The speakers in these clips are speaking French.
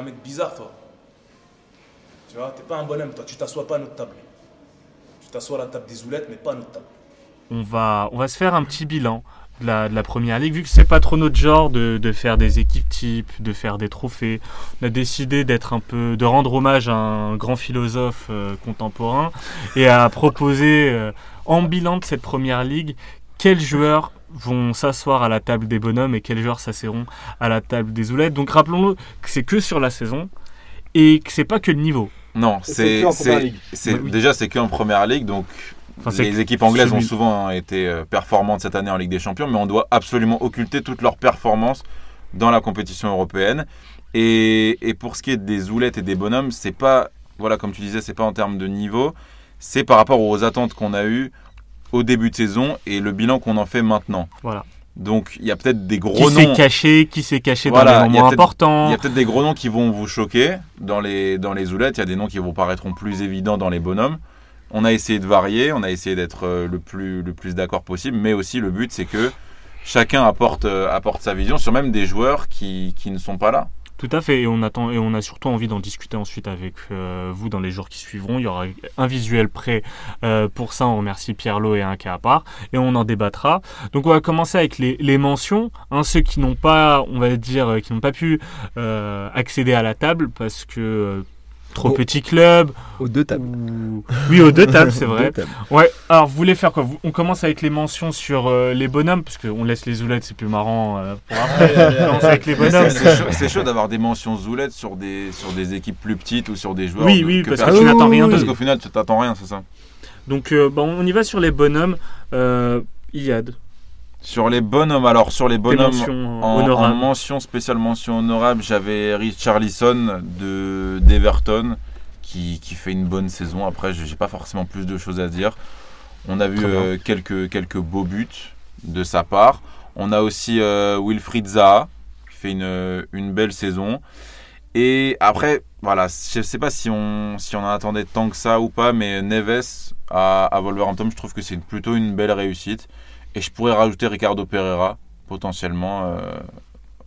un mec bizarre, toi. Tu vois, t'es pas un bonhomme, toi. Tu t'assois pas à notre table. Tu t'assois à la table des zoulettes, mais pas à notre table. On va, on va se faire un petit bilan de la, de la première ligue, vu que c'est pas trop notre genre de, de faire des équipes types, de faire des trophées. On a décidé d'être un peu, de rendre hommage à un grand philosophe euh, contemporain et à proposer euh, en bilan de cette première ligue quels joueurs vont s'asseoir à la table des bonhommes et quels joueurs s'asseront à la table des zoulettes. Donc rappelons-le que c'est que sur la saison et que c'est pas que le niveau. Non, C'est c'est que en première c'est- ligue. c'est- Oui. déjà c'est qu'en première ligue, donc Enfin, les équipes anglaises ont souvent été euh, performantes cette année en Ligue des Champions, mais on doit absolument occulter toutes leurs performances dans la compétition européenne. Et, et pour ce qui est des zoulettes et des bonhommes, c'est pas, voilà, comme tu disais, c'est pas en termes de niveau, c'est par rapport aux attentes qu'on a eues au début de saison et le bilan qu'on en fait maintenant. Voilà. Donc il y a peut-être des Qui gros s'est noms. caché, qui s'est caché Voilà, dans les moments importants. Il y a peut-être des gros noms qui vont vous choquer dans les, dans les zoulettes. Il y a des noms qui vous paraîtront plus évidents dans les bonhommes. On a essayé de varier, on a essayé d'être euh, le plus, le plus d'accord possible, mais aussi le but c'est que chacun apporte, euh, apporte sa vision sur même des joueurs qui, qui ne sont pas là. Tout à fait, et on, attend, et on a surtout envie d'en discuter ensuite avec euh, vous dans les jours qui suivront. Il y aura un visuel prêt euh, pour ça. On remercie Pierre-Lo et un cas à part, et on en débattra. Donc on va commencer avec les, mentions, hein, ceux qui n'ont pas, on va dire, euh, qui n'ont pas pu accéder à la table parce que trop Oh. petit club. Aux deux tables. ou- Oui, aux deux tables, c'est vrai. Tables. Ouais, alors vous voulez faire quoi? On commence avec les mentions sur euh, les bonhommes, parce qu'on laisse les zoulettes, c'est plus marrant euh, pour après. on commence avec les bonhommes. C'est chaud, d'avoir des mentions zoulettes sur des, sur des équipes plus petites ou sur des joueurs. Oui, de- oui, que parce que tu n'attends rien Parce qu'au final, tu t'attends rien, c'est ça? Donc euh, bon, on y va sur les bonhommes. Euh, Iliad, Sur les bonhommes, alors sur les bonhommes, En, en mention, spéciale mention honorable, j'avais Richarlison de d'Everton qui, qui fait une bonne saison. Après, j'ai pas forcément plus de choses à dire. On a vu euh, quelques, quelques beaux buts de sa part. On a aussi euh, Wilfried Zaha qui fait une, une belle saison. Et après, voilà, je sais pas si on, si on en attendait tant que ça ou pas, mais Neves à, à Wolverhampton, je trouve que c'est plutôt une belle réussite. Et je pourrais rajouter Ricardo Pereira, potentiellement, euh,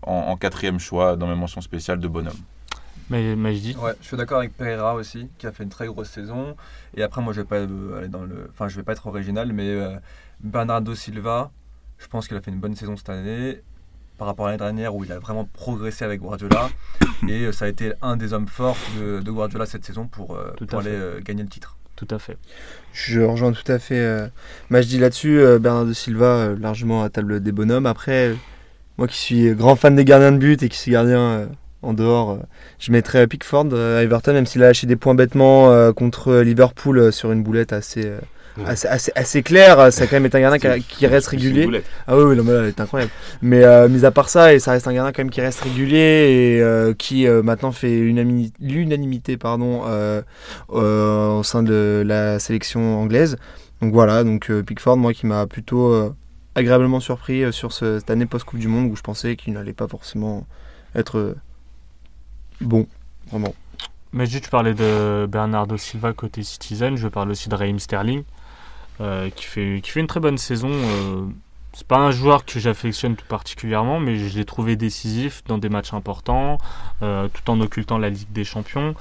en, en quatrième choix dans mes mentions spéciales de bonhomme. Mais, mais je dis, Ouais, je suis d'accord avec Pereira aussi, qui a fait une très grosse saison. Et après, moi, je vais pas euh, aller dans le, enfin, je vais pas être original, mais euh, Bernardo Silva, je pense qu'il a fait une bonne saison cette année par rapport à l'année dernière où il a vraiment progressé avec Guardiola. Et euh, ça a été un des hommes forts de, de Guardiola cette saison pour, euh, aller euh, gagner le titre. Tout à fait. Je rejoins tout à fait euh, Majdi là-dessus. euh, Bernardo Silva, euh, largement à table des bonhommes. Après, euh, moi qui suis grand fan des gardiens de but et qui suis gardien en dehors, je mettrais Pickford à Everton, même s'il a lâché des points bêtement contre Liverpool sur une boulette assez, Ouais. assez, assez, assez claire. euh, Ça a quand même été un gardien qui, reste régulier. Ah oui, oui, non, mais là, elle est incroyable. Mais euh, mis à part ça, et ça reste un gardien quand même qui reste régulier et euh, qui euh, maintenant fait unanimi- l'unanimité pardon, euh, euh, au sein de la sélection anglaise. Donc voilà, donc euh, Pickford, moi qui m'a plutôt euh, agréablement surpris euh, sur ce- cette année post-Coupe du Monde où je pensais qu'il n'allait pas forcément être euh, bon, vraiment. Mais juste, tu parlais de Bernardo Silva côté Citizen. Je parle aussi de Raheem Sterling, euh, qui, fait, qui fait une très bonne saison. Euh, c'est pas un joueur que j'affectionne tout particulièrement, mais je l'ai trouvé décisif dans des matchs importants, euh, tout en occultant la Ligue des Champions.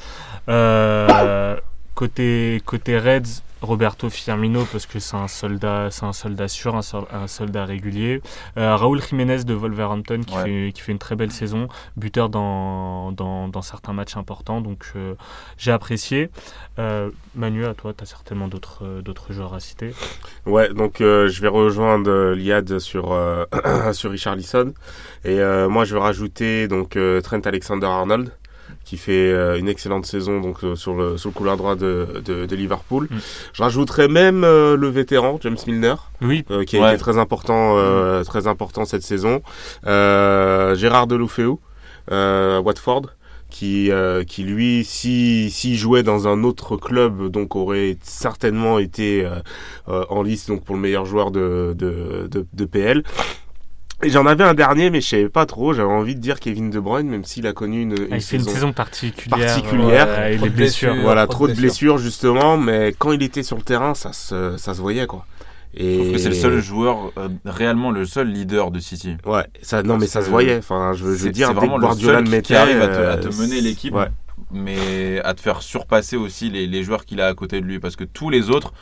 Côté, côté Reds, Roberto Firmino, parce que c'est un soldat, c'est un soldat sûr, un, sol- un soldat régulier. Euh, Raúl Jiménez de Wolverhampton, qui, Ouais. fait, qui fait une très belle saison, buteur dans, dans, dans certains matchs importants, donc euh, j'ai apprécié. Euh, Manu, à toi, tu as certainement d'autres euh, d'autres joueurs à citer. Ouais, donc je vais rejoindre Liad sur sur Richarlison et moi je vais rajouter donc Trent Alexander-Arnold qui fait euh, une excellente saison donc euh, sur le sur le couloir droit de, de, de Liverpool. Mm. Je rajouterai même euh, le vétéran James Milner Oui, euh, qui a Ouais. été très important euh, très important cette saison. Euh, Gérard Deloufeu euh, Watford qui, euh, qui lui, si, s'il jouait dans un autre club, donc aurait certainement été euh, euh, en liste donc pour le meilleur joueur de, de, de, de PL. Et j'en avais un dernier, mais je savais pas trop. J'avais envie de dire Kevin De Bruyne, même s'il a connu une, une une saison. particulière. particulière. euh, et Trop les de blessures. blessures. Voilà, trop trop de blessures justement, mais quand il était sur le terrain, ça se, ça se voyait quoi. Et Je trouve que c'est le seul joueur, euh, réellement le seul leader de City. Ouais, ça, non, mais ça se voyait. Enfin, je veux, je veux C'est dire, dès vraiment que le Guardiola seul le qui- mettait, qui arrive à te, à te euh, mener l'équipe, ouais. mais à te faire surpasser aussi les, les joueurs qu'il a à côté de lui. Parce que tous les autres,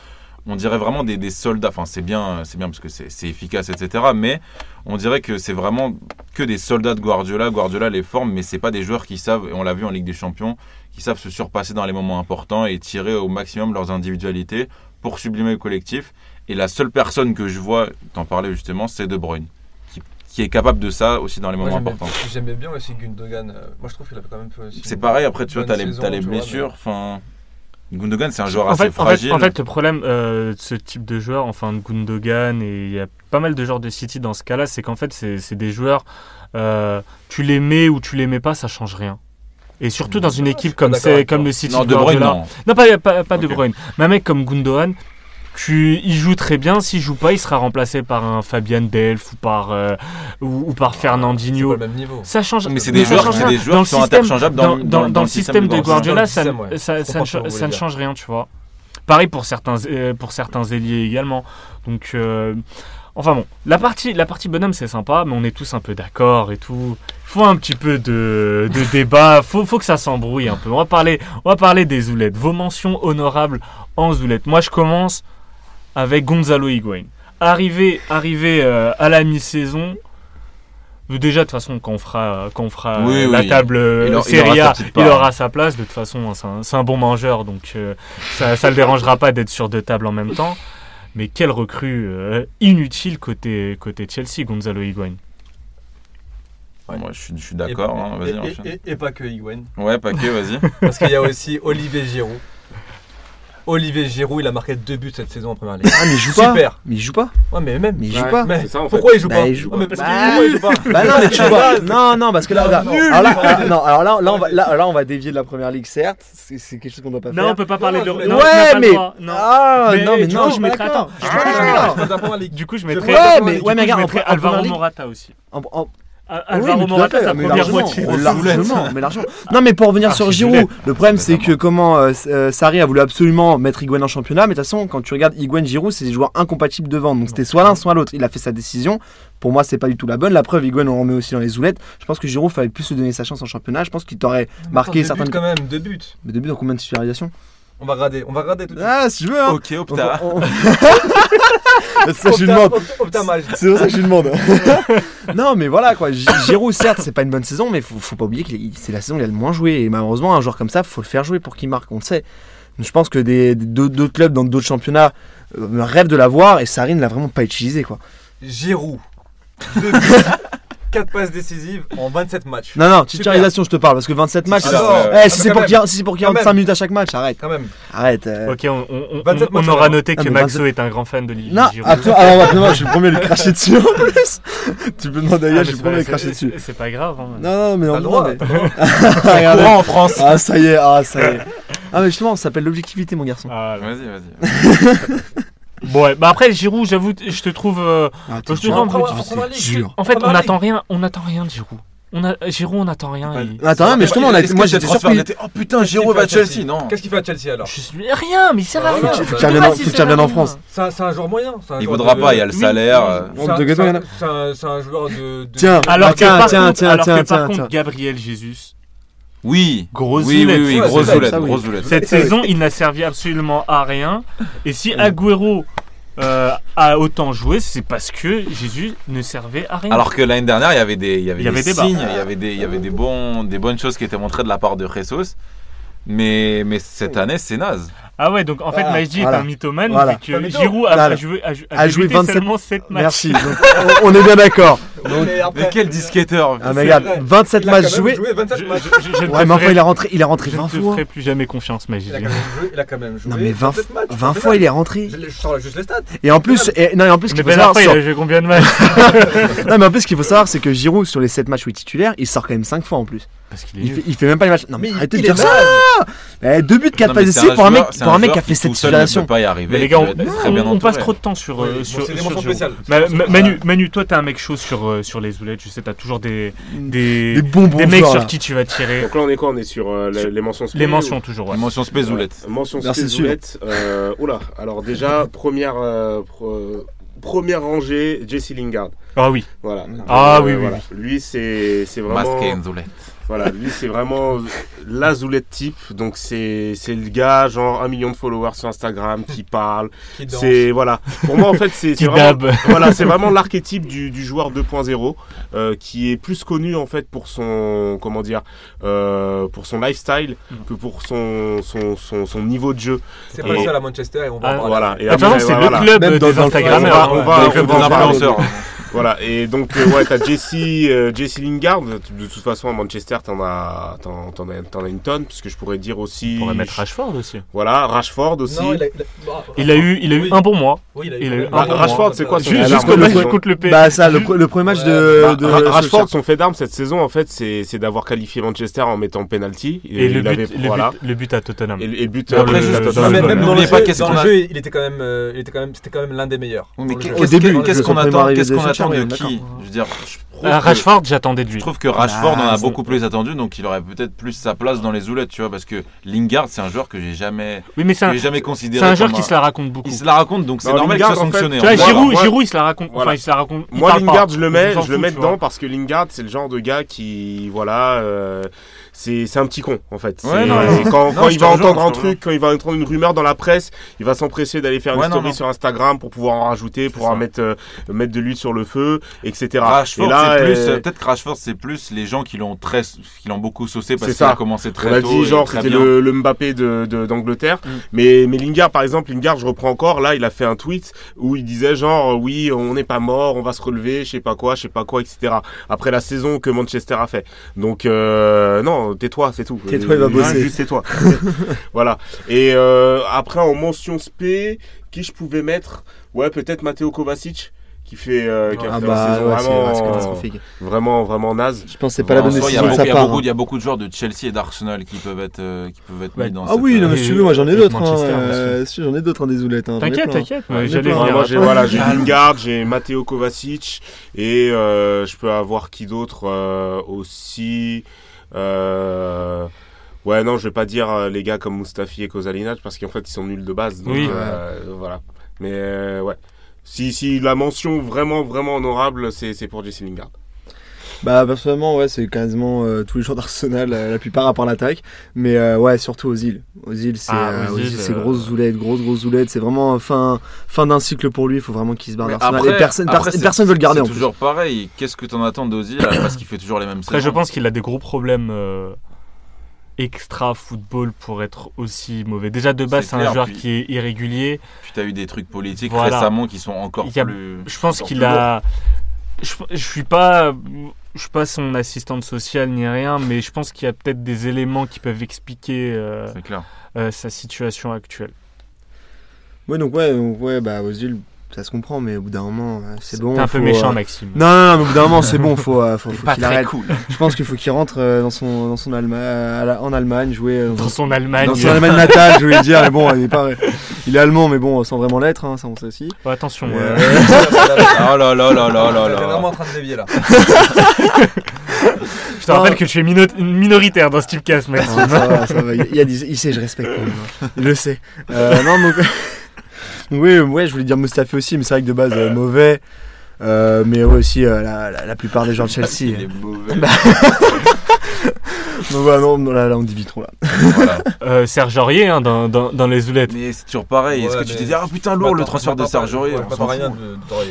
on dirait vraiment des, des soldats. Enfin, c'est bien, c'est bien parce que c'est c'est efficace, etc. Mais on dirait que c'est vraiment que des soldats de Guardiola. Guardiola les forme, mais c'est pas des joueurs qui savent, et on l'a vu en Ligue des Champions, qui savent se surpasser dans les moments importants et tirer au maximum leurs individualités pour sublimer le collectif. Et la seule personne que je vois, t'en parlais justement, c'est De Bruyne. Qui, qui est capable de ça aussi dans les moments importants. J'aimais bien aussi Gundogan. euh, Moi, je trouve qu'il avait quand même fait aussi. C'est pareil, après tu vois, t'as les, les mais- blessures. Enfin, Gundogan, c'est un joueur En assez fait, en, fragile. fait, en fait, le problème euh, de ce type de joueur, enfin de Gundogan, et il y a pas mal de joueurs de City dans ce cas-là, c'est qu'en fait, c'est des joueurs, euh, tu les mets ou tu les mets pas, ça change rien. Et surtout dans une Ah, équipe comme, comme le City non, De Bruyne, non. Non, pas, pas, pas De. Bruyne. Mais un mec comme Gundogan, tu, il joue très bien. S'il joue pas, il sera remplacé par un Fabian Delph ou par, euh, ou, ou par C'est Fernandinho. pas le même niveau. Ça change. Mais c'est des des joueurs Dans qui le sont système- interchangeables dans, dans, dans- dans le système de Guardiola. Ça, ne- ouais. ça, ça ça change rien, tu vois. Pareil pour certains, euh, pour certains ailiers également. Donc, euh, enfin bon, la partie, la partie bonhomme c'est sympa, mais on est tous un peu d'accord et tout. Faut un petit peu de, de débat, faut, faut que ça s'embrouille un peu. On va parler, on va parler des zoulettes. Vos mentions honorables en zoulettes. Moi, je commence avec Gonzalo Higuain. Arrivé, arrivé euh, à la mi-saison. euh, Déjà, de toute façon, quand on fera, quand on fera Oui, la oui. table euh, Il aura- il Serie aura sa A, il aura sa place. De toute façon, c'est un, c'est un bon mangeur, donc euh, ça ne le dérangera pas d'être sur deux tables en même temps. Mais quelle recrue euh, inutile côté, côté Chelsea, Gonzalo Higuain. Moi, je suis, je suis d'accord. Et- hein, Vas-y, et- et, et, et pas que Higuain. Ouais, Paquet, vas-y. Parce qu'il y a aussi Olivier Giroud. Olivier Giroud, il a marqué deux buts cette saison en première ligue. Ah, mais il joue pas. Super. Mais il joue pas. Ouais, mais même. Mais il joue Ouais. pas. Mais C'est ça, en fait. pourquoi il joue Bah, pas il joue Ouais, mais pas. parce Bah, joue, il joue pas. Bah non, mais tu vois. Non, non, parce que là, là, alors là, nul. alors, non, alors là, là, on va, là, là, on va dévier de la première ligue, certes. C'est c'est quelque chose qu'on doit pas Non, on faire. peut pas parler de. Non, ouais, le mais droit, non. ah, Mais non, mais du non, coup, je je me mettrais- d'accord. attends, Je suis pas mettrais- d'accord. Je suis pas d'accord avec- Du coup, je mettrais. Ouais, mais du coup, ouais, mais je regarde, en Alvaro Première Ligue- Morata aussi. En- en- Alvaro Morata, sa première moitié. mais largement. Non, mais pour revenir Ah, sur Giroud, le problème c'est que comment euh, euh, Sarri a voulu absolument mettre Higuain en championnat, mais de toute façon, quand tu regardes Higuain Giroud, c'est des joueurs incompatibles devant. Donc c'était soit l'un, soit l'autre. Il a fait sa décision. Pour moi, c'est pas du tout la bonne. La preuve, Higuain, on remet aussi dans les zoulettes. Je pense que Giroud fallait plus se donner sa chance en championnat. Je pense qu'il t'aurait marqué deux buts quand même, deux buts. Mais début dans combien de titularisations? On va regarder, on va regarder tout de suite. Ah, si je veux, hein. Ok, On- Opta. on- c'est ça que je lui demande. Opta-. C'est pour ça que je lui demande. non, mais voilà quoi. Gi- Giroud, certes, c'est pas une bonne saison, mais faut, faut pas oublier que c'est la saison où il a le moins joué. Et malheureusement, un joueur comme ça, faut le faire jouer pour qu'il marque. On le sait. Je pense que des des- d'autres d'autres clubs dans d'autres championnats euh, rêvent de l'avoir et Sarri ne l'a vraiment pas utilisé quoi. Giroud. Deux buts. 4 passes décisives en 27 matchs. Non, non, titularisation, je te parle parce que 27 matchs. C'est- ouais. Eh, si Ah, c'est pour qu'il y a- si c'est pour qu'il y ait Quand 25 même. minutes à chaque match, arrête. Quand même. Arrête. euh. Ok, on, on- on- 27 on matchs aura noté Ah, que Maxo est un grand fan de Olivier Non, Giroud. attends, alors attends, je suis le premier à lui cracher dessus en plus. tu peux demander à Ah, Yann, mais je suis le c'est premier à lui pas- cracher c'est- dessus. C'est pas grave. hein. Non, non, mais le droit. Regardez. Courant en France. Ah, ça y est, ah, ça y est. Ah, mais justement, ça s'appelle l'objectivité, mon garçon. Ah. Vas-y, vas-y. Bon, ouais, bah après Giroud, j'avoue, je te trouve. euh, Ah, je te trouve un peu. Dur. En fait, on n'attend rien, on n'attend rien de Giroud. On a Giroud, on n'attend rien. Ouais. il- Attends, mais justement, on a, moi j'étais surpris. Oh putain, qu'il Giroud va à Chelsea, non Qu'est-ce qu'il fait à Chelsea alors Je suis rien, mais il sert à rien. Faut que bah, tu reviennes De en-. France. C'est un, c'est un joueur moyen. Il voudra de- pas, il y a le salaire. C'est un- joueur de. de- Tiens, Alors que tiens, par tiens, contre, tiens, alors que tiens, par tiens, contre, tiens. Gabriel Jesus, Oui. Grosse oui, grosse c'est ça, zoulette, ça, oui. grosse zoulette. cette saison, il n'a servi absolument à rien. Et si Agüero euh, a autant joué, c'est parce que Jésus ne servait à rien. Alors que l'année dernière, il y avait des, il y avait Il y avait des signes, il y avait des, il y avait des bons, des bonnes choses qui étaient montrées de la part de Jesus. Mais, mais cette année, c'est naze. Ah ouais, donc en fait, Voilà, est un mythomane Voilà. que mytho. Giroud a, Voilà. a joué, a, jou- A joué débuté 27 seulement 7 matchs. Merci. Donc, on, on est bien d'accord. Donc, Mais après- Mais quel disquetteur ah, mais C'est regarde, vrai. 27 Il a quand matchs joués. joué 27 Je, matchs. je- je- je ne Ouais, mais enfin, il est rentré, il est rentré je 20 ne te fois. ferai plus jamais confiance, Majdi. Il a quand même joué. Il a quand même joué. Non, mais 20, 27 matchs, 20 fois, il est rentré. Je, sors juste les stats. Et en plus, et, non, et en plus, ce Mais qu'il faut Ben il a joué combien de matchs non, mais en plus, ce qu'il faut savoir, c'est que Giroud, sur les 7 matchs où il est titulaire, il sort quand même 5 fois en plus. Parce qu'il est Il fait, il fait même pas les matchs. Non, mais, Mais arrêtez il de dire ça. Eh, deux buts, 4 Non, passes mais un pour un mec, pour un mec qui a fait cette situation. peut pas y arriver. Mais les gars, on, être très on- bien on passe trop de temps sur, Oui, euh, mentions spéciales. Manu, Manu, toi, t'es un mec chaud sur, euh, sur les oulettes. Je sais, t'as toujours des, des, Des bonbons des mecs joueurs, sur là. qui tu vas tirer. Donc là, on est quoi? On est sur euh, les, les mentions Les mentions, toujours. ouais. Une mention spézoulette. Ouais, Mention Merci, spézoulette. Euh, oula, alors déjà, première, euh, première rangée, Jesse Lingard. Ah oui. Voilà. Ah oui, oui, voilà. Lui, c'est c'est vraiment. Masqué une zoulette. Voilà, lui, c'est vraiment la zoulette type. Donc, c'est c'est le gars, genre un million de followers sur Instagram, qui parle. Qui danse. C'est. Voilà. Pour moi, en fait, c'est vraiment. dab. Voilà, c'est vraiment l'archétype du, du joueur 2.0 euh, qui est plus connu en fait pour son comment dire euh, pour son lifestyle que pour son son, son, son niveau de jeu. C'est pas le seul à Manchester et on va Ah, en parler. Voilà. Et De toute façon, après, c'est voilà. le club dans- des Instagrammeurs. on va- hein. on va- on. Voilà, et donc, euh, ouais, t'as Jesse, euh, Jesse Lingard. De toute façon, à Manchester, t'en as, t'en, t'en as, t'en as une tonne, puisque je pourrais dire aussi. On pourrait mettre Rashford aussi. Voilà, Rashford aussi. Non, il a, il a- bah, Il a eu, il a eu oui. un bon mois. Oui, il a eu, il a eu quand même un bon Rashford, mois. c'est quoi son Ju- fait Jusqu'au match contre le P. Bah ça, le, pre- le premier match de, Bah, de Ra- Rashford, son fait d'armes cette saison, en fait, c'est, c'est d'avoir qualifié Manchester en mettant penalty. Et le il avait, but, le voilà. but, le but à Tottenham. Et, et but. Euh, le- juste- le- même dans le jeu, pas dans le jeu, il était quand même, euh, il était quand même, c'était quand même l'un des meilleurs. Mais qu'est-ce qu'on attend de qui Je veux dire, je trouve Euh, que- Rashford, j'attendais de Je lui. trouve que Rashford en Ah, a c'est- beaucoup plus attendu, donc il aurait peut-être plus sa place dans les oulettes, tu vois, parce que Lingard, c'est un joueur que j'ai jamais, Oui, mais c'est un, jamais c'est considéré. un joueur qui se la raconte beaucoup. Il se la raconte, donc c'est normal Lingard, que ça en fait, fonctionne. Tu vois, Giroud, moi- Giroud, il se la raconte. Voilà. Enfin, il se la raconte. il Moi, pas. Lingard, je le mets, je le mets dedans parce que Lingard, c'est le genre de gars qui, voilà, euh, c'est c'est un petit con en fait. Ouais, non, quand Non, il va entendre un truc, quand il va entendre une rumeur dans la presse, il va s'empresser d'aller faire une Ouais, non, story non. sur Instagram pour pouvoir en rajouter, pour en mettre, euh, mettre de l'huile sur le feu, etc. Rashford, Et là, c'est plus, euh, euh, peut-être que Rashford, c'est plus les gens qui l'ont très, qui l'ont beaucoup saucé parce qu'il a commencé On très a tôt. dit et genre c'était le, le Mbappé de d'Angleterre, Mm. mais mais Lingard par exemple, Lingard je reprends encore là, il a fait un tweet où il disait genre euh, oui on n'est pas mort, on va se relever, je sais pas quoi, je sais pas quoi, etc. Après la saison que Manchester a fait. Donc euh, non tais-toi c'est tout. Tais-toi, il va Euh, bosser. Juste tais-toi. voilà. Et euh, après en mention spé, qui je pouvais mettre? Ouais peut-être Matteo Kovacic qui fait euh, qui a Ah fait une bah saison ouais, vraiment, vraiment vraiment naze. Je pense que c'est pas la bonne soi, il y a décision de beaucoup- sa il y a part. beaucoup- hein. Il y a beaucoup de joueurs de Chelsea et d'Arsenal qui peuvent être, euh, qui peuvent être Ouais. mis dans Ah cette, oui, non, euh, mais si tu veux, moi j'en ai d'autres. hein, euh, si, J'en ai d'autres en des oulettes. hein, T'inquiète, t'inquiète. Ouais, J'allais moi j'ai voilà, j'ai Calme. Lingard, j'ai Matteo Kovacic et euh, je peux avoir qui d'autre euh, aussi? Euh, ouais non, je vais pas dire euh, les gars comme Mustafi et Kozalinac parce qu'en fait ils sont nuls de base. Donc, Oui. euh, voilà. Mais ouais. Si, si la mention vraiment vraiment honorable, c'est c'est pour Jesse Lingard. Bah personnellement ouais c'est quasiment euh, tous les joueurs d'Arsenal euh, la plupart à part l'attaque mais euh, ouais surtout aux îles aux îles c'est Ah, euh, Ozil, Ozil, c'est euh, grosses zoulettes grosses grosses zoulettes c'est vraiment fin fin d'un cycle pour lui il faut vraiment qu'il se barre d'Arsenal après- et personne après, personne veut le garder en plus toujours pareil. Qu'est-ce que t'en attends d'Ozil parce qu'il fait toujours les mêmes Après, je pense qu'il a des gros problèmes euh, extra football pour être aussi mauvais. Déjà de base, C'est un joueur puis- qui est irrégulier. Puis t'as eu des trucs politiques Voilà. récemment qui sont encore a- plus. Je pense qu'il a. Je, je suis pas. Je suis pas son assistante sociale ni rien, mais je pense qu'il y a peut-être des éléments qui peuvent expliquer euh, euh, sa situation actuelle. ouais donc ouais donc, ouais bah aux îles ça se comprend mais au bout d'un moment euh, c'est bon T'es un peu méchant, euh, Maxime. non, non, non, mais au bout d'un moment, c'est bon, faut, euh, faut, faut Pas qu'il très arrête. cool. Je pense qu'il faut qu'il rentre euh, dans son, dans son Allemagne, en Allemagne, jouer euh, Dans son Allemagne. dans son Allemagne natale, je voulais dire, mais bon, il est pas, il est allemand, mais bon, sans vraiment l'être, hein, ça on sait aussi. Oh, attention. Euh, euh, Oh là là là là là T'es vraiment là. en train de dévier là. je te rappelle que tu es mino- minoritaire dans ce typecast, Maxime. non, ça va, ça va, il, y a des- il sait, je respecte quand même, hein. il le sait. Euh, non, donc oui, ouais, je voulais dire Mustafi aussi, mais c'est vrai que de base, euh, mauvais. Euh, mais ouais, aussi euh, la, la, la plupart des gens de Chelsea. Il est mauvais. Donc voilà, non, non, là, là, on dit vite trop là. Voilà. Euh, Serge Aurier hein, dans, dans, dans les oulettes. Mais c'est toujours pareil. Est-ce que tu mais- t'es dit, ah putain, lourd le transfert de Serge Aurier de d'Aurier.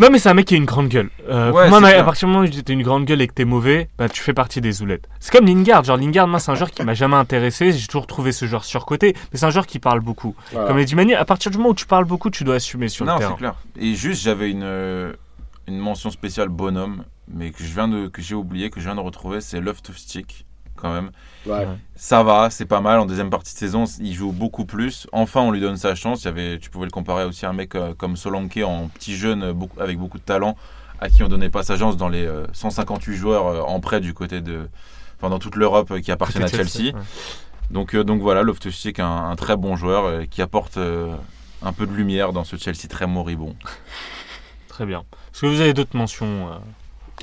Non mais c'est un mec qui a une grande gueule. Euh, Ouais, moi, c'est à partir du moment où tu as une grande gueule et que t'es mauvais, bah, tu fais partie des oulettes. C'est comme Lingard. Genre Lingard, moi c'est un joueur qui m'a jamais intéressé. J'ai toujours trouvé ce joueur surcoté, mais c'est un joueur qui parle beaucoup. Voilà. Comme l'a dit Mani, à partir du moment où tu parles beaucoup, tu dois assumer sur Non, le c'est terrain. clair. Et juste, j'avais une, euh, une mention spéciale bonhomme, mais que je viens de, que j'ai oublié, que je viens de retrouver, c'est Love to Stick, quand même. Ouais. Ça va, c'est pas mal. En deuxième partie de saison, il joue beaucoup plus. Enfin, on lui donne sa chance. Il y avait, tu pouvais le comparer aussi à un mec euh, comme Solanke en petit jeune, euh, beaucoup, avec beaucoup de talent, à qui on donnait pas sa chance dans les euh, 158 joueurs euh, en prêt du côté de, enfin dans toute l'europe qui appartiennent à Chelsea. ouais. Donc, euh, donc voilà, Loftus-Cheek, un, un très bon joueur euh, qui apporte euh, un peu de lumière dans ce Chelsea très moribond. Très bien. Est-ce que vous avez d'autres mentions euh,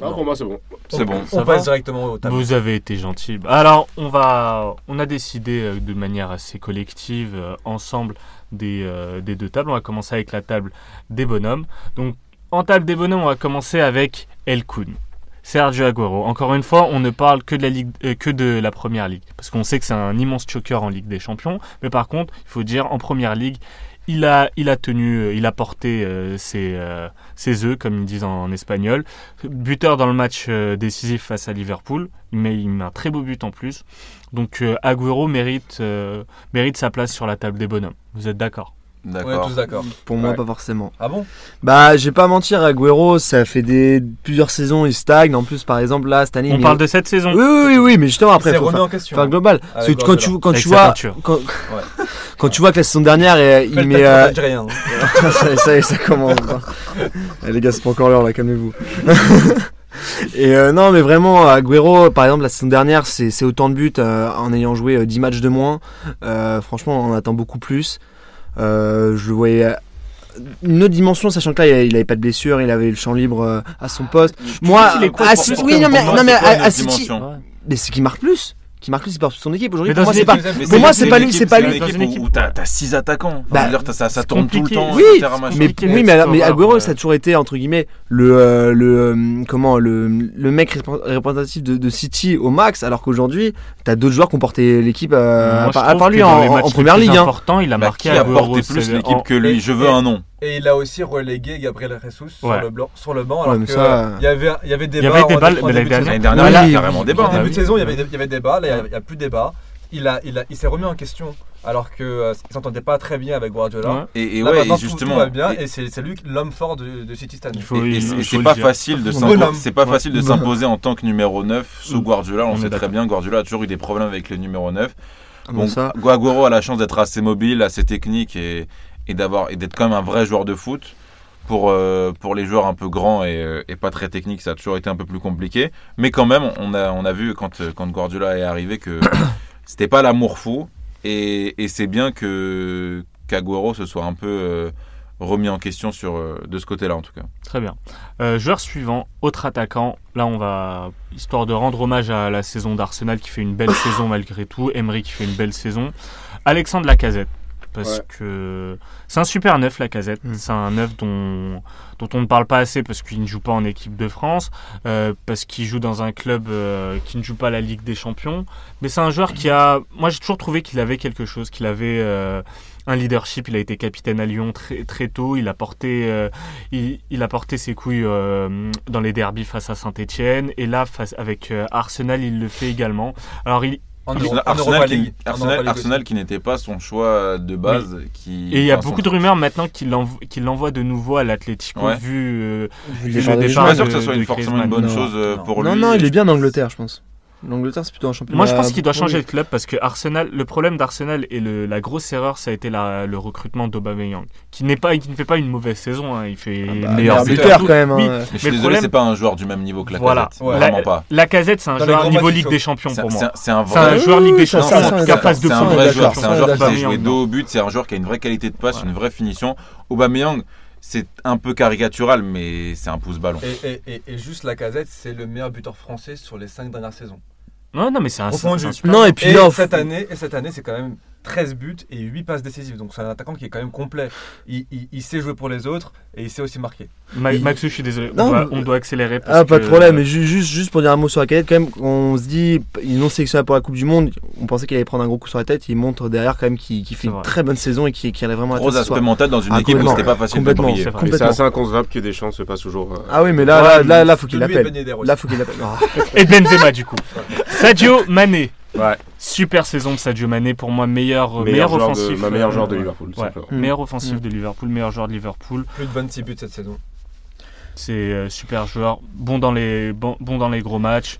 Ah, pour moi, c'est bon. C'est bon. Ça On va passe directement au tableau. Vous avez été gentil. Alors, on va, on a décidé euh, de manière assez collective, euh, ensemble, des, euh, des deux tables. On va commencer avec la table des bonhommes. Donc, en table des bonhommes, on va commencer avec El Kun. Sergio Aguero. Encore une fois, on ne parle que de la ligue, euh, que de la première ligue, parce qu'on sait que c'est un immense choker en Ligue des Champions. Mais par contre, il faut dire en première ligue, il a, il a tenu, euh, il a porté euh, ses, euh, ses œufs, comme ils disent en, espagnol. Buteur dans le match euh, décisif face à Liverpool, mais il met un très beau but en plus. Donc Agüero mérite, mérite sa place sur la table des bonhommes. Vous êtes d'accord? On est D'accord. tous d'accord. Pour moi, Ouais. pas forcément. Ah bon? Bah, j'ai pas à mentir, Agüero, ça fait des plusieurs saisons, il stagne. En plus, par exemple, là, cette année. On parle de cette saison. Oui, oui, oui, oui, mais justement, après, C'est faut remis faire, en question. faire global. Parce que quand tu, quand tu vois, quand, quand tu vois que la saison dernière, il, met. euh, hein. ça, ça, y est, ça commence. Eh, les gars, c'est pas encore l'heure là, calmez-vous. Et euh, non, mais vraiment, Agüero, par exemple, la saison dernière, c'est autant de buts euh, en ayant joué euh, 10 matchs de moins. Euh, franchement, on en attend beaucoup plus. Euh, je le voyais à une autre dimension, sachant que là, il avait- pas de blessure, il avait le champ libre euh, à son poste. Moi, à City- pour- oui, non, mais, non, mais à, City, mais c'est qui marque plus. Qui marque plus, c'est son équipe. Aujourd'hui, pour moi, c'est pas. Pour moi, c'est pas lui, c'est pas lui. Dans équipe une où, équipe. où t'as t'as six attaquants. Enfin, Bah, ça, ça c'est tourne tout le temps. Oui, machin. Mais, oui, mais, Agüero, ouais. ça a toujours été entre guillemets le euh, le euh, comment le, le mec représentatif de, de City au max, alors qu'aujourd'hui t'as d'autres joueurs qui ont porté l'équipe euh, à, part- lui en, première ligue. hein. importants, il a Bah, marqué qui a Agüero, porté plus c'est- l'équipe que lui? Je veux un nom. Et il a aussi relégué Gabriel Jesus sur, Ouais. le blanc, sur le banc. Alors que ça, euh, il y avait, il y avait des Il y avait des balles, mais l'année dernière- il y carrément débat. Hein. début de saison, il y avait, débat, là, il n'y a, plus de débat. Il, a, il, a, il s'est remis en question alors qu'il ne s'entendait pas très bien avec Guardiola. Ouais. Et, et Là, ouais, tout- tout, justement. va bien et- et c'est c'est lui l'homme fort de, de City cette année. Et, c'est- pas facile de. C'est pas Ouais. facile de s'imposer en tant que numéro 9 sous Mm. Guardiola. On, sait très bien Guardiola a toujours eu des problèmes avec le numéro 9. Ah, bon, Bon, ça, Guagüero a la chance d'être assez mobile, assez technique et, et d'avoir et d'être quand même un vrai joueur de foot. Pour, euh, pour les joueurs un peu grands et, euh, et pas très techniques, ça a toujours été un peu plus compliqué. Mais quand même, on a, on a vu quand, euh, quand Guardiola est arrivé que c'était pas l'amour fou. Et, et c'est bien que qu'Aguero se soit un peu remis en question sur, de ce côté-là en tout cas. Très bien. Joueur suivant, autre attaquant. Là, on va, histoire de rendre hommage à la saison d'Arsenal qui fait une belle saison malgré tout. Emery qui fait une belle saison. Alexandre Lacazette. Parce Ouais. que c'est un super neuf, Lacazette. Mm. C'est un neuf dont, dont on ne parle pas assez parce qu'il ne joue pas en équipe de France, euh, parce qu'il joue dans un club euh, qui ne joue pas la Ligue des Champions. Mais c'est un joueur qui a. Moi, j'ai toujours trouvé qu'il avait quelque chose, qu'il avait. euh, un leadership, il a été capitaine à Lyon très, très tôt, il a porté euh, il, il a porté ses couilles euh, dans les derbies face à Saint-Etienne et là face avec euh, Arsenal il le fait également. Alors il En, Arsenal, Euro- qui, Arsenal- Arsenal n'était pas son choix de base. Qui, et il y a beaucoup son- de rumeurs maintenant qu'il l'envo- qu'il l'envoie de nouveau à l'Atlético Ouais. vu euh, vu le départ Je suis pas sûr que ce soit une, forcément une bonne Non, chose euh, non. pour Non, lui. non, il est bien en Angleterre, je pense. L'Angleterre, c'est plutôt un championnat. Moi, je pense qu'il doit changer de club parce que Arsenal, le problème d'Arsenal et le- la grosse erreur, ça a été la- le recrutement d'Aubameyang, qui n'est pas, qui ne fait pas une mauvaise saison. hein, il fait Bah, meilleur buteur. quand même. Oui. hein. Mais je suis le désolé, problème- c'est pas un joueur du même niveau que la Voilà. Ouais. Vraiment pas. La casette, c'est un Dans joueur niveau Ligue des Champions pour c'est moi. un, c'est un C'est un vrai. joueur Ligue des Champions, de C'est un vrai joueur, c'est un joueur qui sait jouer dos au but, c'est un joueur qui a une vraie qualité de passe, une vraie finition. Aubameyang, c'est un peu caricatural, mais c'est un pouce ballon. Et, et, et, et juste la casette, c'est le meilleur buteur français sur les 5 dernières saisons. Non, non, mais c'est un, super Non, et puis Et là, cette année, et cette année, c'est quand même 13 buts et 8 passes décisives. Donc c'est un attaquant qui est quand même complet. Il, il- il sait jouer pour les autres et il sait aussi marquer. Ma- Il- Maxou, je suis désolé. Non, on, doit, mais- on doit accélérer. Parce Ah, pas de problème, mais ju- juste, juste pour dire un mot sur la cadette, quand même, on se dit, ils l'ont sélectionné pour la Coupe du Monde, on pensait qu'il allait prendre un gros coup sur la tête, il montre derrière quand même qu'il fait une vrai. très bonne saison et qu'il qu'il allait vraiment Gros atteindre ce aspect mental dans une Ah, équipe où c'était pas facile de Complètement. briller. C'est assez inconcevable que Deschamps se passe toujours. euh, Ah oui, mais là, Ouais, là, là, là, faut qu'il l'appelle. Là, faut qu'il l'appelle. Et Benzema, du coup. Sadio Mané. Ouais. Super saison de Sadio Mané. Pour moi, meilleur, meilleur meilleur joueur de- offensif. ma meilleur euh, joueur de ouais. Liverpool, Ouais. Mm. Meilleur offensif Mm. de Liverpool, meilleur joueur de Liverpool. Plus de 26 buts cette saison. C'est euh, super joueur, bon dans les bon, bon dans les gros matchs.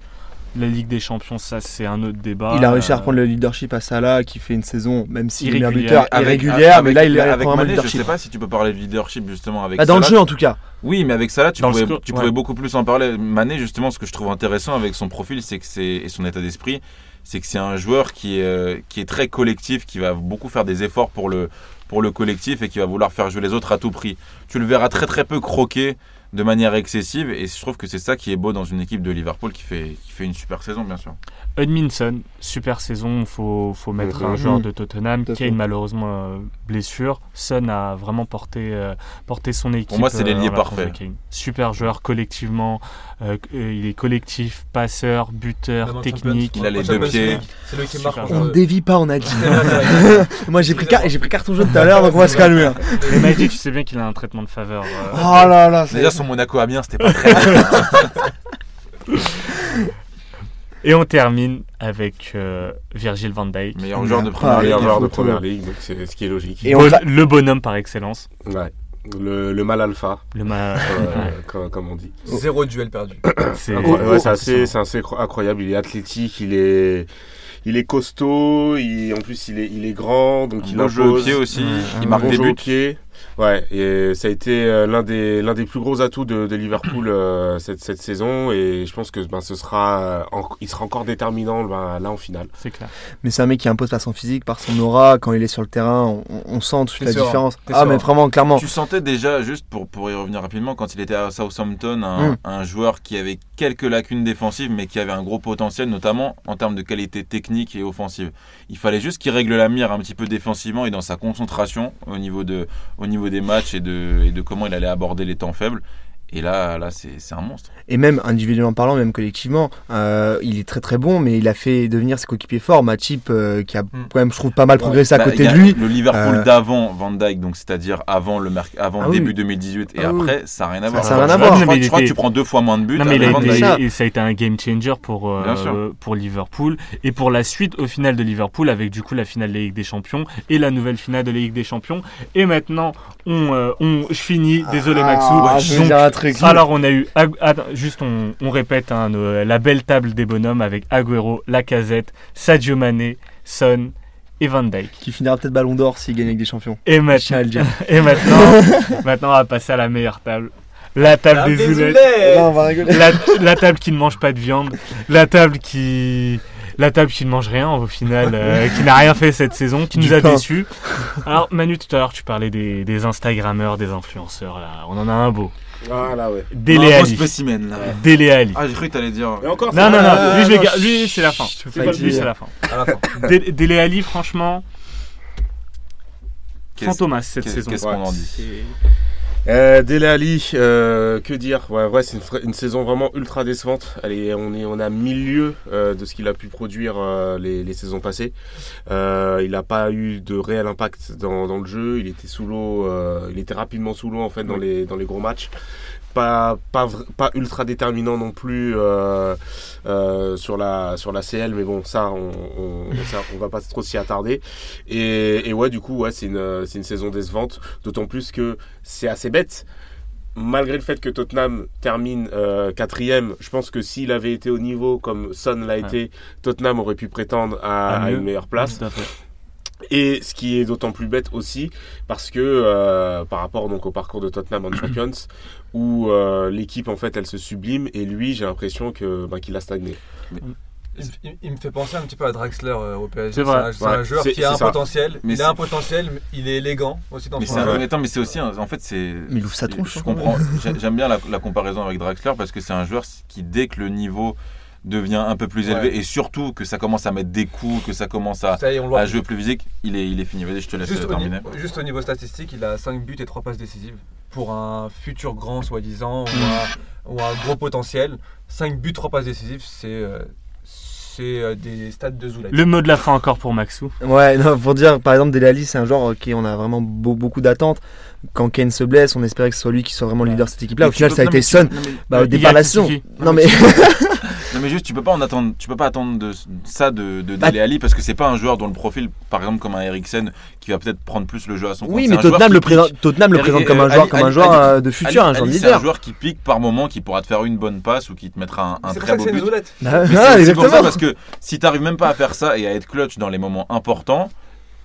La Ligue des Champions, ça c'est un autre débat. Il a réussi à Euh, reprendre le leadership à Salah, qui fait une saison, même s'il est un Irrégulière. buteur irrégulière, mais là, il avec reprend un Mané, je leadership. sais pas si tu peux parler de leadership justement avec Bah, dans le Salah. jeu, en tout cas. Oui, mais avec Salah, tu Dans le pouvais, score, tu ouais. pouvais beaucoup plus en parler. Mané, justement, ce que je trouve intéressant avec son profil, c'est que c'est et son état d'esprit, c'est que c'est un joueur qui est, euh, qui est très collectif, qui va beaucoup faire des efforts pour le, pour le collectif et qui va vouloir faire jouer les autres à tout prix. Tu le verras très très peu croquer de manière excessive et je trouve que c'est ça qui est beau dans une équipe de Liverpool qui fait, qui fait une super saison bien sûr. Hudminson, super saison, faut, faut mettre un Mhm. joueur de Tottenham. Tout. Kane, malheureusement, euh, blessure. Son a vraiment porté, euh, porté son équipe. moi, c'est euh, l'ailier l'absence parfait. Super joueur collectivement. euh, euh, il est collectif, passeur, buteur, technique. Il a les deux pieds. C'est lui qui marque. On dévie pas, on a dit. Moi j'ai pris, car- j'ai pris carton jaune tout à l'heure, donc on va se calmer. Mais Magic, tu sais bien qu'il a un traitement de faveur. euh, Oh là là, c'est. Son Monaco Amiens c'était pas très. Et on termine avec euh, Virgil van Dijk. Meilleur joueur de Ah, première meilleur ligue. joueur de première trouver. ligue, donc c'est ce qui est logique. Et on Bon- le bonhomme par excellence. Ouais. Le, le mal alpha, Le ma- euh, comme, comme on dit. Zéro duel perdu. c'est Incroyable. oh, Ouais, c'est assez, incroyable. Il est athlétique, il est, il est costaud, il, en plus il est, il est grand, donc Un il beau jeu au impose. pied aussi, il marque bon des au buts. pied. Ouais, et ça a été euh, l'un des, l'un des plus gros atouts de, de Liverpool euh, cette, cette saison, et je pense que ben, ce sera, euh, en- il sera encore déterminant ben, là en finale. c'est clair. Mais c'est un mec qui impose par son physique, par son aura. Quand il est sur le terrain, on, on sent toute T'es la sûr, différence. Ah, sûr. mais vraiment, clairement. Tu sentais déjà, juste pour, pour y revenir rapidement, quand il était à Southampton, un, Mm. un joueur qui avait quelques lacunes défensives, mais qui avait un gros potentiel, notamment en termes de qualité technique et offensive. Il fallait juste qu'il règle la mire un petit peu défensivement et dans sa concentration au niveau, de, au niveau des matchs et de, et de comment il allait aborder les temps faibles. Et là, là c'est c'est un monstre. Et même individuellement parlant, même collectivement, euh, il est très très bon, mais il a fait devenir ses coéquipiers forts. Matip, euh, qui a quand même, je trouve, pas mal progressé à Bah, côté de lui. Le Liverpool Euh, d'avant Van Dyke, donc c'est-à-dire avant le avant Ah oui. début 2018 et Ah oui. après, ça n'a rien à voir. ça a rien à voir. Je crois, je crois que tu prends deux fois moins de buts. Non, mais il a été- Dijk. ça. et ça a été un game changer pour, euh, pour Liverpool et pour la suite au final de Liverpool avec du coup la finale de la Ligue des Champions et la nouvelle finale de la Ligue des Champions. Et maintenant, on, euh, on, je finis, désolé Maxou. Ah, Donc, alors on a eu, Ag- attends, juste on, on répète hein, nos- la belle table des bonhommes avec Agüero, Lacazette, Sadio Mané, Son et Van Dijk. Qui finira peut-être Ballon d'Or s'il gagne avec des champions. Et, maintenant et maintenant, maintenant on va passer à la meilleure table. La table des des oulettes. oulettes. Non, on va rigoler. la, la table qui ne mange pas de viande, la table qui la table qui ne mange rien au final, euh, qui n'a rien fait cette saison, qui Du nous a pain. déçus. Alors Manu, tout à l'heure tu parlais des, des Instagrammeurs, des influenceurs là, on en a un beau. Voilà, ouais. Dele Un beau Ali. spécimen là. Dele Ali. Ah, j'ai cru que t'allais dire. Et encore, Non non non, lui, je c'est la fin. lui c'est la fin. À la fin. Ali franchement Qu'est-ce- fantomas cette saison. Qu'est-ce qu'on en dit Euh, Dele Alli, euh, que dire? Ouais, ouais c'est une, saison vraiment ultra décevante. On est on milieu euh, de ce qu'il a pu produire euh, les, les saisons passées. Il n'a pas eu de réel impact dans, dans le jeu. Il était sous l'eau. il était rapidement sous l'eau en fait dans les dans les gros matchs. Pas, pas, vr- pas ultra déterminant non plus euh, euh, sur, la, sur la CL, mais bon, ça, on, on, ça, on va pas trop s'y attarder. Et, et ouais, du coup, ouais, c'est une, c'est une saison décevante, d'autant plus que c'est assez bête. Malgré le fait que Tottenham termine euh, quatrième, je pense que s'il avait été au niveau comme Son l'a Ouais. été, Tottenham aurait pu prétendre à, une meilleure place. Tout à fait. Et ce qui est d'autant plus bête aussi, parce que euh, par rapport donc au parcours de Tottenham en Champions, où euh, l'équipe en fait elle se sublime et lui j'ai l'impression que bah, qu'il a stagné. Il, me fait penser un petit peu à Draxler euh, au PSG. C'est vrai. un- C'est Ouais, un joueur qui a un ça. potentiel. Mais il a un potentiel, il est élégant aussi dans Mais son c'est un- jeu. mais attends, mais c'est aussi, un- en fait, c'est. Mais il ouvre sa tronche. Je comprends. J'ai- J'aime bien la, la comparaison avec Draxler parce que c'est un joueur qui, dès que le niveau devient un peu plus élevé Ouais. et surtout que ça commence à mettre des coups, que ça commence à, Ça y est, on le voit. à jouer plus physique, il est, il est fini. Vas-y, je te laisse Juste au, terminer. niveau, juste au niveau statistique, il a 5 buts et 3 passes décisives. Pour un futur grand, soi-disant, ou, un, ou un gros potentiel, 5 buts, 3 passes décisives, c'est euh, c'est euh, des stades de Zoulay. Le mot de la fin encore pour Maxou. Ouais, non, pour dire, par exemple, Dele Alli, c'est un joueur qui on a vraiment beau- beaucoup d'attentes. Quand Kane se blesse, on espérait que ce soit lui qui soit vraiment le leader de cette équipe-là. Au final, peux- ça a été Son. Bah, au départ la saison. Non, mais. Non mais juste tu peux pas en attendre tu peux pas attendre de ça de, de Bah, Dele Alli parce que c'est pas un joueur dont le profil par exemple comme un Eriksen qui va peut-être prendre plus le jeu à son compte. Oui, mais Tottenham le, présente, Tottenham le présente comme un Ali- joueur, comme un joueur Ali- euh, de futur, Ali- un joueur c'est un joueur qui pique par moment qui pourra te faire une bonne passe ou qui te mettra un, un C'est pour très ça que beau c'est une but. Ah, Mais ah, c'est- c'est pour ça exactement. parce que si t'arrives même pas à faire ça et à être clutch dans les moments importants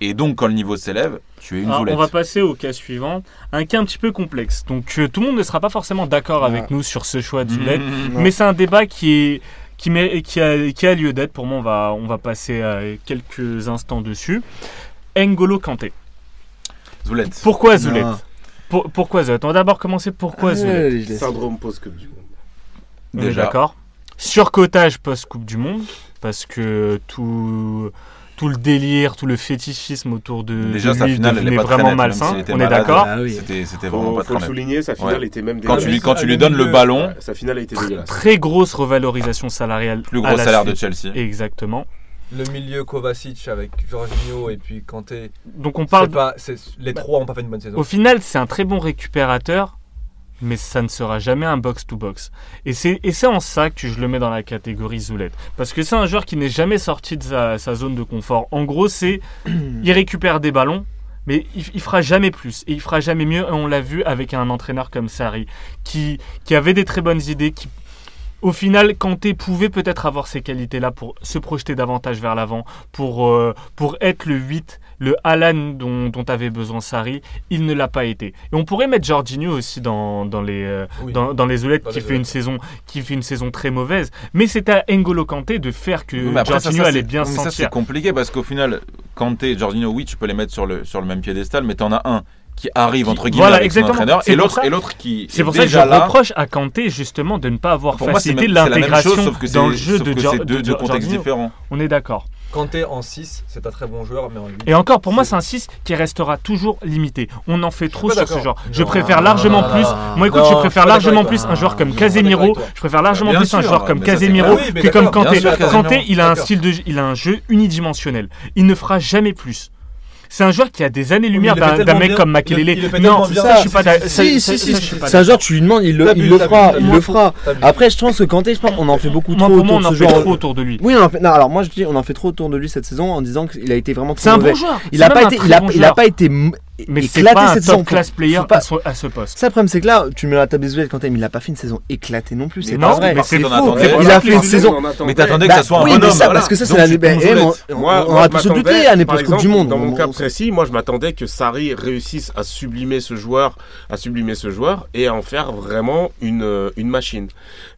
et donc quand le niveau s'élève tu es une Alors, on va passer au cas suivant, un cas un petit peu complexe. Donc euh, tout le monde ne sera pas forcément d'accord avec nous sur ce choix de Zulette, Mmh. Mais c'est un débat qui est qui, a, qui a lieu d'être. Pour moi, on va, on va passer euh, quelques instants dessus. N'Golo Kanté. Zoulet. Pourquoi Zoulet Non. Pour- Pourquoi Zoulet On va d'abord commencer pourquoi Zoulet. Allez, je laisse. Syndrome post-Coupe du Monde. Déjà. d'accord. Surcotage post-Coupe du Monde, parce que tout, tout le délire, tout le fétichisme autour de, Déjà, de sa lui finale, elle est pas vraiment malsain. était On est d'accord Ah oui. C'était vraiment pas faut très souligner, sa finale Ouais. était même Quand tu lui, quand tu lui donnes le ballon, sa finale était dégueulasse. Très grosse revalorisation salariale. plus gros la salaire de. Chelsea. Exactement. Le milieu Kovacic avec Jorginho et puis Kanté. Donc on parle. Pas, les trois n'ont pas fait une bonne saison. Au final, c'est un très bon récupérateur, mais ça ne sera jamais un box-to-box. Et c'est et c'est en ça que je le mets dans la catégorie Zoulette. Parce que c'est un joueur qui n'est jamais sorti de sa, sa zone de confort. En gros, c'est il récupère des ballons. Mais il, il fera jamais plus et il fera jamais mieux. Et on l'a vu avec un entraîneur comme Sarri, qui, qui avait des très bonnes idées, qui au final, Kanté pouvait peut-être avoir ces qualités-là pour se projeter davantage vers l'avant, pour, euh, pour être le 8, le Alan dont, dont avait besoin Sarri. Il ne l'a pas été. Et on pourrait mettre Jorginho aussi dans, dans les, euh, Oui. dans, dans les oulettes Dans qui les fait, une saison, qui fait une saison très mauvaise. Mais c'est à N'Golo Kanté de faire que Oui, après, Jorginho ça, allait bien se Ça, c'est sentir. compliqué parce qu'au final, Kanté et Jorginho, oui, tu peux les mettre sur le, sur le même piédestal, mais t'en as un qui arrive, entre guillemets, voilà, avec son exactement. entraîneur, et l'autre et l'autre qui C'est est pour ça que je là. reproche à Kanté justement de ne pas avoir facilité l'intégration dans le jeu de, de deux, deux Jor- contextes différents. On est d'accord. Kanté en 6, c'est un très bon joueur, mais en 8. Et encore, pour moi, c'est un 6 qui restera toujours limité. On en fait trop sur ce genre. Je préfère largement plus. Moi, écoute, je préfère largement plus un joueur comme Casemiro. Je préfère largement plus un joueur comme Casemiro que comme Kanté. Kanté, il a un style de il a un jeu unidimensionnel. Il ne fera jamais plus. C'est un joueur qui a des années-lumière le d'un mec bien. comme Makelele. Non, ça, je suis pas d'accord. Si, si, si, C'est un joueur, tu lui demandes, il le, fera, il le fera. Après, je pense que Kanté, je pense qu'on en fait beaucoup trop autour on de en ce fait genre. trop autour de lui. Oui, on en fait. Non, alors moi je dis, on en fait trop autour de lui cette saison en disant qu'il a été vraiment trop C'est un bon joueur. Il C'est a pas un été, très il a, joueur. pas été Mais c'est pas un cette saison. top class player pas- à ce- à ce poste. Ça, le problème, c'est que là, tu mets la table des quand même, il a pas fait une saison éclaté non plus. C'est non, pas vrai. mais C'est faux. Il a fait une saison. Mais t'attendais que Bah, ça soit un oui, mais bonhomme. parce que ça, c'est Donc, la tu bah, tombes eh, on- Moi, on moi, a tous douter année par post-Coupe du Monde. Dans mon On- cas précis, moi, je m'attendais que Sarri réussisse à sublimer ce joueur, à sublimer ce joueur et à en faire vraiment une, euh, une machine.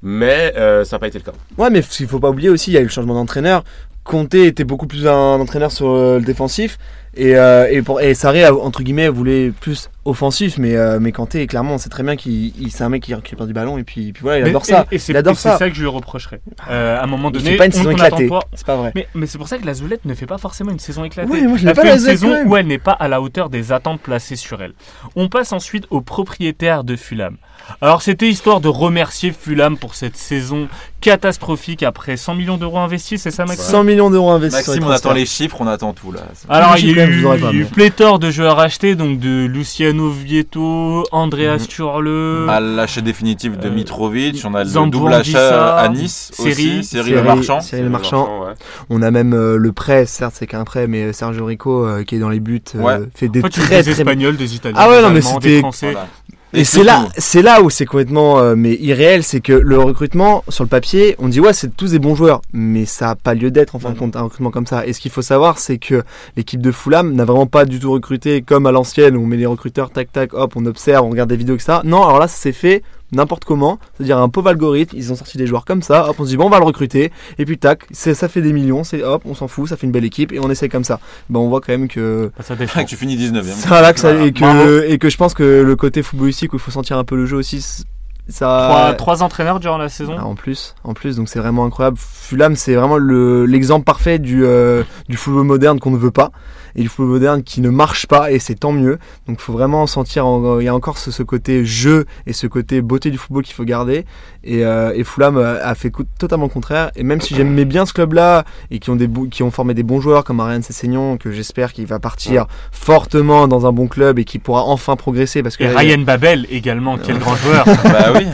Mais euh, ça n'a pas été le cas. Ouais, mais ce qu'il faut pas oublier aussi, il y a eu le changement d'entraîneur. Conte était beaucoup plus un entraîneur sur euh, le défensif et, euh, et, pour, et Sarri, entre guillemets, voulait plus offensif. Mais, euh, mais Kanté, clairement, on sait très bien qu'il il- c'est un mec qui récupère du ballon et puis, puis voilà, il Mais- adore ça. Et, c'est il adore et c'est ça. ça que je lui reprocherais. Euh, à un moment Il donné, fait pas une on- saison on éclatée. C'est pas vrai. Mais, mais c'est pour ça que la Zoulette ne fait pas forcément une saison éclatée. Ouais, moi, je elle pas, fait la une saison où elle n'est pas à la hauteur des attentes placées sur elle. On passe ensuite au propriétaire de Fulham. Alors c'était histoire de remercier Fulham pour cette saison catastrophique après 100 millions d'euros investis, c'est ça Maxime 100 millions d'euros investis Maxime, on attend les chiffres, on attend tout là. Alors il y a eu, pas, y pléthore de joueurs achetés, donc de Luciano Vieto, Andreas Mhm. Turle, À l'achat définitif de Euh, Mitrovic, on a le double achat à Nice Seri, aussi, Cyril- Le Marchand. Cyril Marchand. ouais. On a même euh, le prêt, certes, c'est qu'un prêt, mais Sergio Rico euh, qui est dans les buts euh, Ouais. fait des En fait, très des très Espagnols, des Italiens, Ah ouais, des non, mais Allemands, c'était- des Français. Voilà. Et c'est là, c'est là où c'est complètement euh, mais irréel, c'est que le recrutement sur le papier, on dit ouais c'est tous des bons joueurs, mais ça a pas lieu d'être en fin de compte un recrutement comme ça. Et ce qu'il faut savoir, c'est que l'équipe de Fulham n'a vraiment pas du tout recruté comme à l'ancienne où on met les recruteurs tac tac hop, on observe, on regarde des vidéos etc. Non, alors là ça s'est fait n'importe comment, c'est-à-dire un pauvre algorithme, ils ont sorti des joueurs comme ça, hop on se dit bon on va le recruter et puis tac, ça fait des millions, c'est hop on s'en fout, ça fait une belle équipe et on essaie comme ça. Ben on voit quand même que Bah, ça dépend. que tu finis 19 e c'est là que ça, Voilà. et que et que je pense que le côté footballistique où il faut sentir un peu le jeu aussi ça Trois, trois entraîneurs durant la saison. ah, en plus, en plus, donc c'est vraiment incroyable. Fulham, c'est vraiment le- l'exemple parfait du, euh, du football moderne qu'on ne veut pas et du football moderne qui ne marche pas et c'est tant mieux. Donc il faut vraiment sentir, en- il y a encore ce, ce côté jeu et ce côté beauté du football qu'il faut garder. Et, euh, et Fulham a fait totalement le contraire. Et même si j'aimais bien ce club-là et qui ont, des, qui ont formé des bons joueurs comme Ariane Sessegnon, que j'espère qu'il va partir fortement dans un bon club et qui pourra enfin progresser parce que Et Ryan Babel également, quel grand joueur. Bah oui.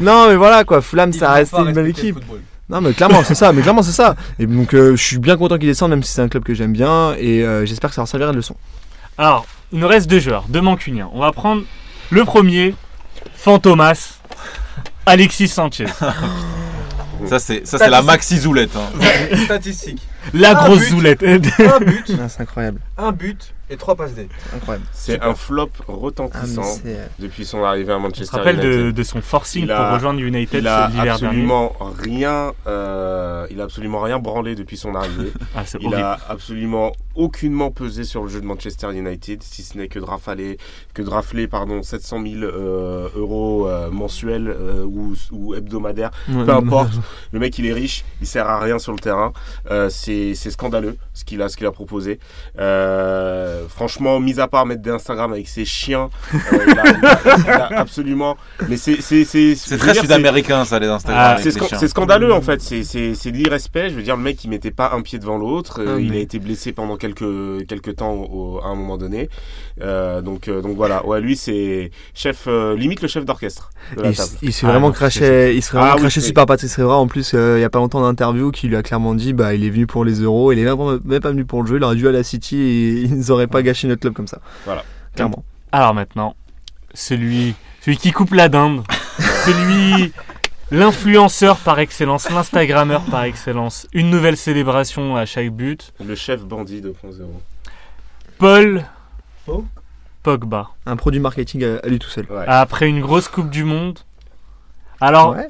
non mais voilà quoi, Fulham ça reste une belle équipe. Non mais clairement c'est ça, mais clairement c'est ça. Et donc euh, je suis bien content qu'il descende même si c'est un club que j'aime bien et euh, j'espère que ça leur servira de leçon. Alors, il nous reste deux joueurs, deux mancuniens. On va prendre le premier, Fantomas, Alexis Sanchez. Ça c'est ça c'est la maxi zoulette. hein. Statistique. La Un grosse but. zoulette. Un but, Ah, c'est incroyable, un but et trois passes D. incroyable. C'est Super. un flop Ah, mais retentissant c'est, euh, depuis son arrivée à On se Manchester rappelle de, United. de son forcing Il pour a- rejoindre United Il a l'hiver dernier. absolument rien, euh, il a absolument rien branlé depuis son arrivée. Ah, c'est Il horrible. a absolument aucunement pesé sur le jeu de Manchester United, si ce n'est que de rafaler, que de rafler pardon 700 000 euh, euros euh, mensuels euh, ou, ou hebdomadaires. ouais, Peu importe. Le mec, il est riche, il sert à rien sur le terrain. Euh, c'est c'est scandaleux ce qu'il a, ce qu'il a proposé. Euh, franchement, mis à part mettre des Instagram avec ses chiens, euh, il, a, il a- il a absolument. Mais c'est très sud-américain, ça, les Instagram. Ah, c'est scandaleux en fait, c'est- c'est c'est de l'irrespect. Je veux dire, le mec il mettait pas un pied devant l'autre. Euh, Ah, il a été blessé pendant quelques, quelques temps au- à un moment donné. Euh, donc, euh, donc voilà, ouais, lui c'est chef, euh, limite le chef d'orchestre Il, s'est Ah, vraiment non, craché, il serait Ah vraiment oui, craché c'est- super Patrice Evra. En plus, euh, il y a pas longtemps d'interview qui lui a clairement dit, bah, il est venu pour les euros. Il est même, même pas venu pour le jeu. Il aurait dû aller à la City et ils n'auraient pas gâché notre club comme ça. Voilà. Clairement. Alors maintenant, celui, celui qui coupe la dinde, celui, l'influenceur par excellence, l'instagrammeur par excellence, une nouvelle célébration à chaque but, Le chef bandit 2.0. Paul Oh. Pogba. Un produit marketing à, à lui tout seul. Ouais. Après une grosse Coupe du Monde. Alors, Ouais.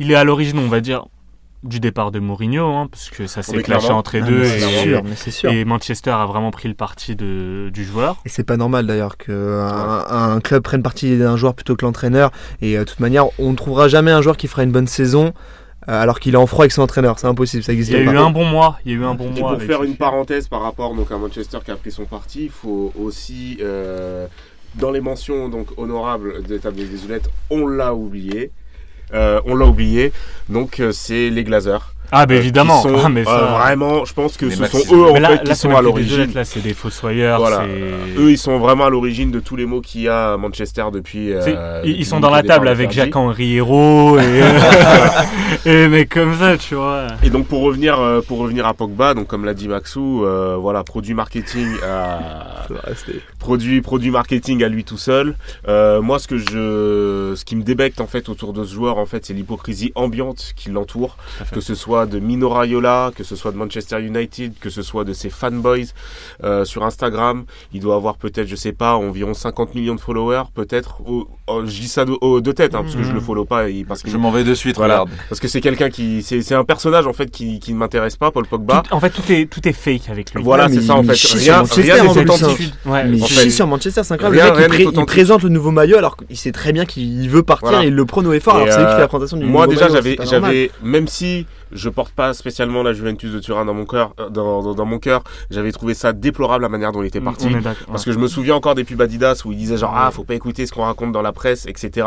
il est à l'origine, on va dire, du départ de Mourinho, hein, parce que ça s'est Oui, clashé entre les deux. et- c'est sûr, mais c'est sûr. Et Manchester a vraiment pris le parti de, du joueur. Et c'est pas normal d'ailleurs qu'un un club prenne parti d'un joueur plutôt que l'entraîneur. Et euh, de toute manière, on ne trouvera jamais un joueur qui fera une bonne saison euh, alors qu'il est en froid avec son entraîneur. C'est impossible, ça Il existe y a eu un bon mois. Il y a eu un bon Et mois. pour avec- faire une parenthèse par rapport donc, à Manchester qui a pris son parti, il faut aussi, euh, dans les mentions donc, honorables de table des Oulettes, on l'a oublié. Euh, on l'a oublié, donc euh, c'est les Glazers. Ah, bah Euh, évidemment. sont, Ah, mais ça- euh, vraiment, je pense que ce Maxi- sont eux en Mais là, fait là, qui sont à l'origine. Là, c'est des fossoyeurs. Voilà. Eux, ils sont vraiment à l'origine de tous les mots qu'il y a à Manchester depuis. Euh, ils, depuis sont dans la table avec. Jacques-Henri Hérault et, euh, et les mecs comme ça, tu vois. Et donc pour revenir, euh, pour revenir à Pogba, donc comme l'a dit Maxou, euh, voilà, produit marketing à, Ça va rester. Produit, produit marketing à lui tout seul. Euh, moi, ce que je, ce qui me débecte en fait autour de ce joueur, en fait, c'est l'hypocrisie ambiante qui l'entoure, que ce soit de Mino Raiola, que ce soit de Manchester United, que ce soit de ses fanboys euh, sur Instagram. Il doit avoir peut-être, je sais pas, environ 50 millions de followers, peut-être. Je dis ça de, au- de tête, hein, parce que je Mhm. le follow pas, et- parce que Je m'en vais de suite, Voilà. regarde. parce que c'est quelqu'un qui, c'est c'est un personnage en fait qui, qui ne m'intéresse pas, Paul Pogba. Tout- en fait, tout est, tout est fake avec lui. Voilà, c'est ça en fait. Rien, rien en n'est authentique. Ouais, Fait, sur Manchester, c'est incroyable. rien- le mec, rien il, pré- présente le nouveau maillot alors qu'il sait très bien qu'il veut partir Voilà. et il le prône au effort Et, alors que c'est lui qui euh, fait la présentation du Moi nouveau déjà maillot, pas normal. j'avais même si je porte pas spécialement la Juventus de Turin dans mon cœur euh, dans, dans, dans mon cœur, j'avais trouvé ça déplorable la manière dont il était parti. On est d'accord. Parce que je me souviens encore des pubs Adidas où il disait genre ah faut pas écouter ce qu'on raconte dans la presse etc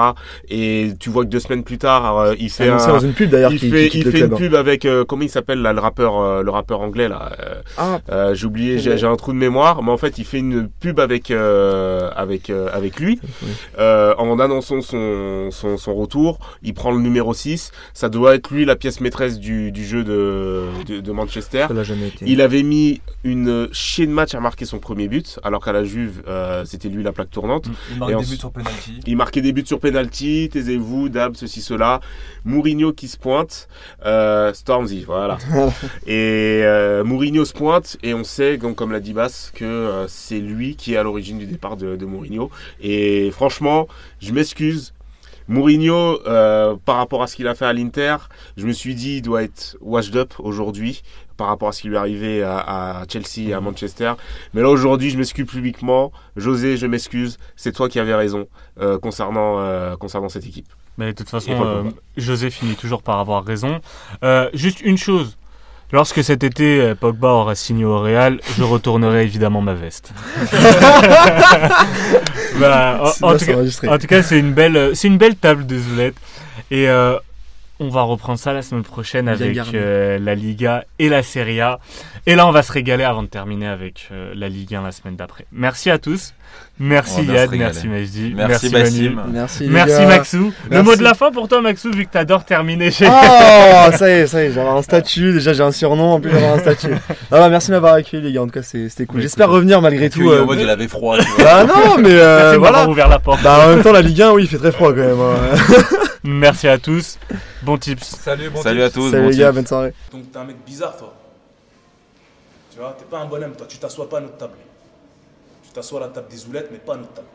et tu vois que deux semaines plus tard euh, il fait un, dans une pub d'ailleurs il qui, fait, qui quitte il le fait une club. pub avec euh, comment il s'appelle là le rappeur euh, le rappeur anglais là euh, Ah, euh, j'ai oublié j'ai j'ai un trou de mémoire mais en fait il fait une pub avec euh, avec euh, avec lui Oui. euh, en annonçant son, son son retour il prend le numéro 6 ça doit être lui la pièce maîtresse du, du jeu de, de, de Manchester ça l'a jamais été. il avait mis une chier de match à marquer son premier but alors qu'à la Juve euh, c'était lui la plaque tournante Il marque Et des buts sur penalty. il marquait des buts sur penalty, taisez-vous, Dab, ceci, cela. Mourinho qui se pointe, euh, Stormzy, voilà. et euh, Mourinho se pointe et on sait, donc, comme l'a dit Bass, que euh, c'est lui qui est à l'origine du départ de, de Mourinho. Et franchement, je m'excuse. Mourinho, euh, par rapport à ce qu'il a fait à l'Inter, je me suis dit, il doit être washed up aujourd'hui par rapport à ce qui lui est arrivé à, à Chelsea et à Manchester. Mais là, aujourd'hui, je m'excuse publiquement. José, je m'excuse. C'est toi qui avais raison euh, concernant, euh, concernant cette équipe. Mais de toute façon. José finit toujours par avoir raison. Juste une chose. Lorsque cet été euh, Pogba aura signé au Real, je retournerai évidemment ma veste. Bah, tout cas, en tout cas, c'est une belle, euh, c'est une belle table de Zoulette. Et euh, on va reprendre ça la semaine prochaine Bien avec euh, la Liga et la Serie A. Et là, on va se régaler avant de terminer avec euh, la Ligue 1 la semaine d'après. Merci à tous. Merci Yad, merci Majdi, Merci. Merci. Merci gars. Maxou. Le Merci. mot de la fin pour toi Maxou, vu que t'adores terminer chez... Oh, ça y est, ça y est, j'avais un statut, déjà j'ai un surnom, en plus j'avais un statut. Ah bah, merci de m'avoir accueilli les gars, en tout cas c'est- c'était cool. J'espère revenir malgré tout. euh, mode il avait froid. tu vois. Bah non, mais Merci euh, voilà. ouvert la porte. Bah en même temps la Ligue 1, oui, il fait très froid quand même. hein. Merci à tous. Bon tips. Salut, bon Salut à tous. Salut bon les bonne soirée. Donc t'es un mec bizarre toi. Tu vois, t'es pas un bonhomme toi. Tu t'assois pas à notre table. Tu t'assois à la table des oulettes, mais pas à notre table.